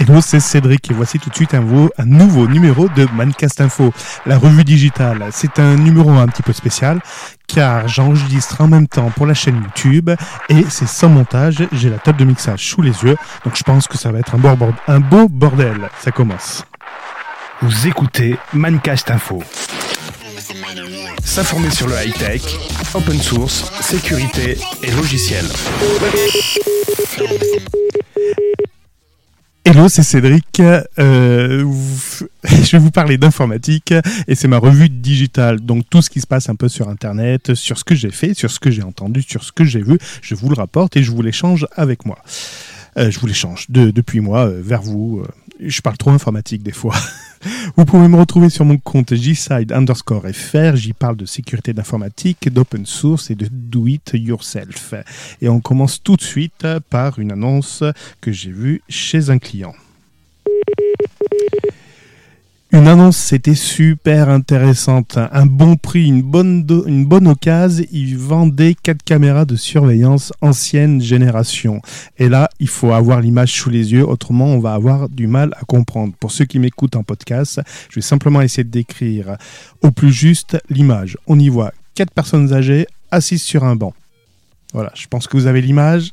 Hello, c'est Cédric et voici tout de suite un, nouveau numéro de Mancast Info, la revue digitale. C'est un numéro un petit peu spécial car j'enregistre en même temps pour la chaîne YouTube et c'est sans montage, j'ai la table de mixage sous les yeux, donc je pense que ça va être un beau, un beau bordel. Ça commence. Vous écoutez Mancast Info. S'informer sur le high-tech, open source, sécurité et logiciel. Hello, c'est Cédric. Euh, je vais vous parler d'informatique et c'est ma revue digitale. Donc tout ce qui se passe un peu sur Internet, sur ce que j'ai fait, sur ce que j'ai entendu, sur ce que j'ai vu, je vous le rapporte et je vous l'échange avec moi. Euh, je vous l'échange de, depuis moi euh, vers vous. Je parle trop informatique des fois. Vous pouvez me retrouver sur mon compte jside underscore fr. J'y parle de sécurité d'informatique, d'open source et de do it yourself. Et on commence tout de suite par une annonce que j'ai vue chez un client. Une annonce, c'était super intéressante. Un bon prix, une bonne, une bonne occasion. Ils vendaient quatre caméras de surveillance ancienne génération. Et là, il faut avoir l'image sous les yeux, autrement on va avoir du mal à comprendre. Pour ceux qui m'écoutent en podcast, je vais simplement essayer de décrire au plus juste l'image. On y voit quatre personnes âgées assises sur un banc. Voilà, je pense que vous avez l'image.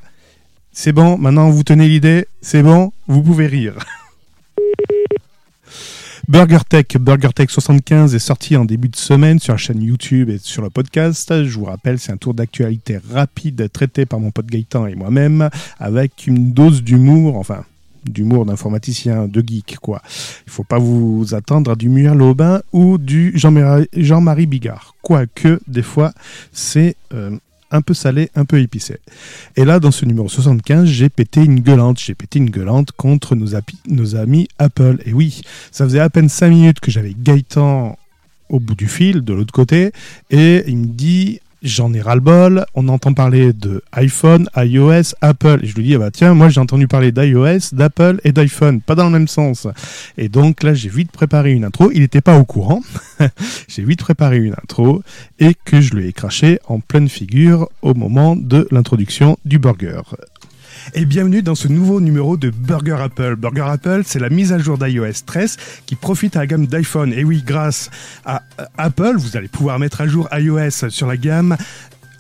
C'est bon, maintenant vous tenez l'idée, c'est bon, vous pouvez rire. BurgerTech, BurgerTech 75 est sorti en début de semaine sur la chaîne YouTube et sur le podcast. Je vous rappelle, c'est un tour d'actualité rapide traité par mon pote Gaëtan et moi-même avec une dose d'humour, enfin d'humour d'informaticien, de geek, quoi. Il faut pas vous attendre à du Muriel Aubin ou du Jean-Marie Bigard. Quoique, des fois, c'est euh, un peu salé, un peu épicé. Et là, dans ce numéro 75, j'ai pété une gueulante. J'ai pété une gueulante contre nos, amis Apple. Et oui, ça faisait à peine 5 minutes que j'avais Gaëtan au bout du fil, de l'autre côté, et il me dit j'en ai ras-le-bol, on entend parler de iPhone, iOS, Apple. Et je lui dis, ah bah tiens, moi j'ai entendu parler d'iOS, d'Apple et d'iPhone, pas dans le même sens. Et donc là, j'ai vite préparé une intro. Il n'était pas au courant. j'ai vite préparé une intro et que je lui ai craché en pleine figure au moment de l'introduction du burger et bienvenue dans ce nouveau numéro de Burger Apple. Burger Apple, c'est la mise à jour d'iOS 13 qui profite à la gamme d'iPhone. Et oui, grâce à Apple, vous allez pouvoir mettre à jour iOS sur la gamme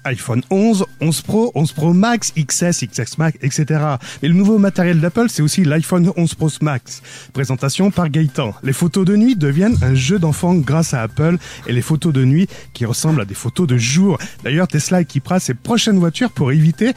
iPhone 11, 11 Pro, 11 Pro Max, XS, XS Max, etc. Et le nouveau matériel d'Apple, c'est aussi l'iPhone 11 Pro Max. Présentation par Gaëtan. Les photos de nuit deviennent un jeu d'enfant grâce à Apple et les photos de nuit qui ressemblent à des photos de jour. D'ailleurs, Tesla équipera ses prochaines voitures pour éviter,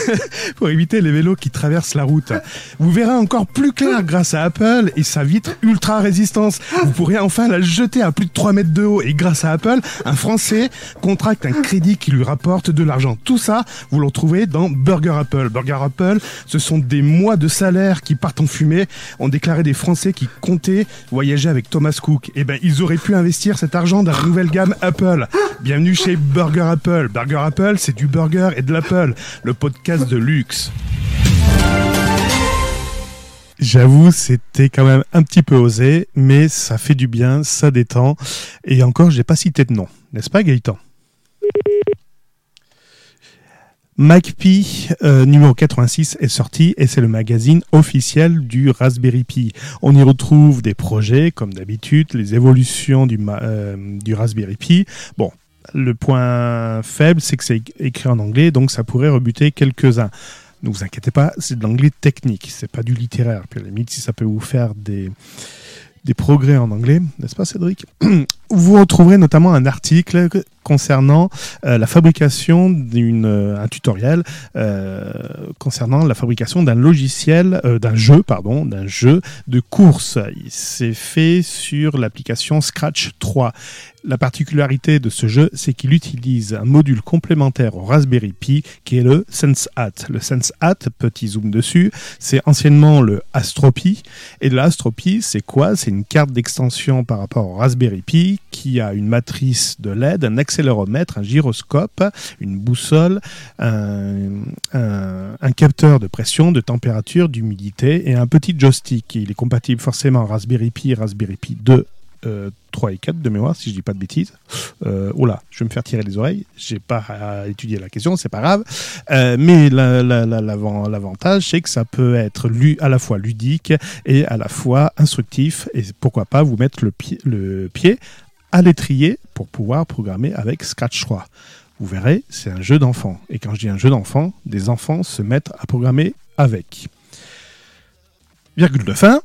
pour éviter les vélos qui traversent la route. Vous verrez encore plus clair grâce à Apple et sa vitre ultra résistance. Vous pourrez enfin la jeter à plus de 3 mètres de haut et grâce à Apple, un Français contracte un crédit qui lui rapporte de l'argent. Tout ça, vous le retrouvez dans Burger Apple. Burger Apple, ce sont des mois de salaire qui partent en fumée. On déclarait des Français qui comptaient voyager avec Thomas Cook. Eh ben, ils auraient pu investir cet argent dans la nouvelle gamme Apple. Bienvenue chez Burger Apple. Burger Apple, c'est du burger et de l'Apple. Le podcast de luxe. J'avoue, c'était quand même un petit peu osé, mais ça fait du bien, ça détend. Et encore, j'ai pas cité de nom, n'est-ce pas Gaëtan? MacPi euh, numéro 86 est sorti et c'est le magazine officiel du Raspberry Pi. On y retrouve des projets comme d'habitude, les évolutions du, euh, Raspberry Pi. Bon, le point faible, c'est que c'est écrit en anglais, donc ça pourrait rebuter quelques-uns. Ne vous inquiétez pas, c'est de l'anglais technique, c'est pas du littéraire. Puis à la limite, si ça peut vous faire des, des progrès en anglais, n'est-ce pas Cédric? Vous retrouverez notamment un article concernant euh, la fabrication d'une euh, un tutoriel euh, concernant la fabrication d'un logiciel d'un jeu pardon d'un jeu de course. C'est fait sur l'application Scratch 3 la particularité de ce jeu, c'est qu'il utilise un module complémentaire au Raspberry Pi qui est le SenseHat. Le SenseHat, petit zoom dessus, c'est anciennement le AstroPi. Et l'AstroPi, c'est quoi? C'est une carte d'extension par rapport au Raspberry Pi qui a une matrice de LED, un accéléromètre, un gyroscope, une boussole, un, capteur de pression, de température, d'humidité et un petit joystick. Il est compatible forcément Raspberry Pi Raspberry Pi 2 3 et 4 de mémoire, si je dis pas de bêtises. Euh, oh là, je vais me faire tirer les oreilles. J'ai pas à étudier la question, c'est pas grave. Euh, mais l'avantage, c'est que ça peut être à la fois ludique et à la fois instructif. Et pourquoi pas vous mettre le pied, le pied à l'étrier pour pouvoir programmer avec Scratch 3. Vous verrez, c'est un jeu d'enfant. Et quand je dis un jeu d'enfant, des enfants se mettent à programmer avec. Virgule de fin.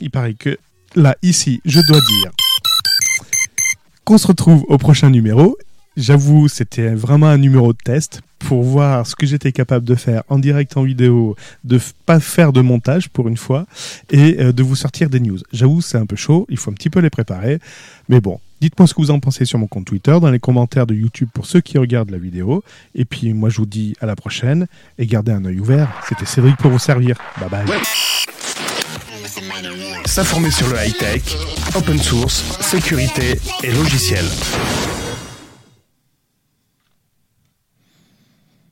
Il paraît que là, ici, je dois dire qu'on se retrouve au prochain numéro. J'avoue, c'était vraiment un numéro de test pour voir ce que j'étais capable de faire en direct en vidéo, de pas faire de montage pour une fois et euh, de vous sortir des news. J'avoue, c'est un peu chaud, il faut un petit peu les préparer, mais bon. Dites-moi ce que vous en pensez sur mon compte Twitter, dans les commentaires de YouTube pour ceux qui regardent la vidéo. Et puis moi je vous dis à la prochaine et gardez un œil ouvert. C'était Cédric pour vous servir. Bye bye. S'informer sur le high-tech, open source, sécurité et logiciel.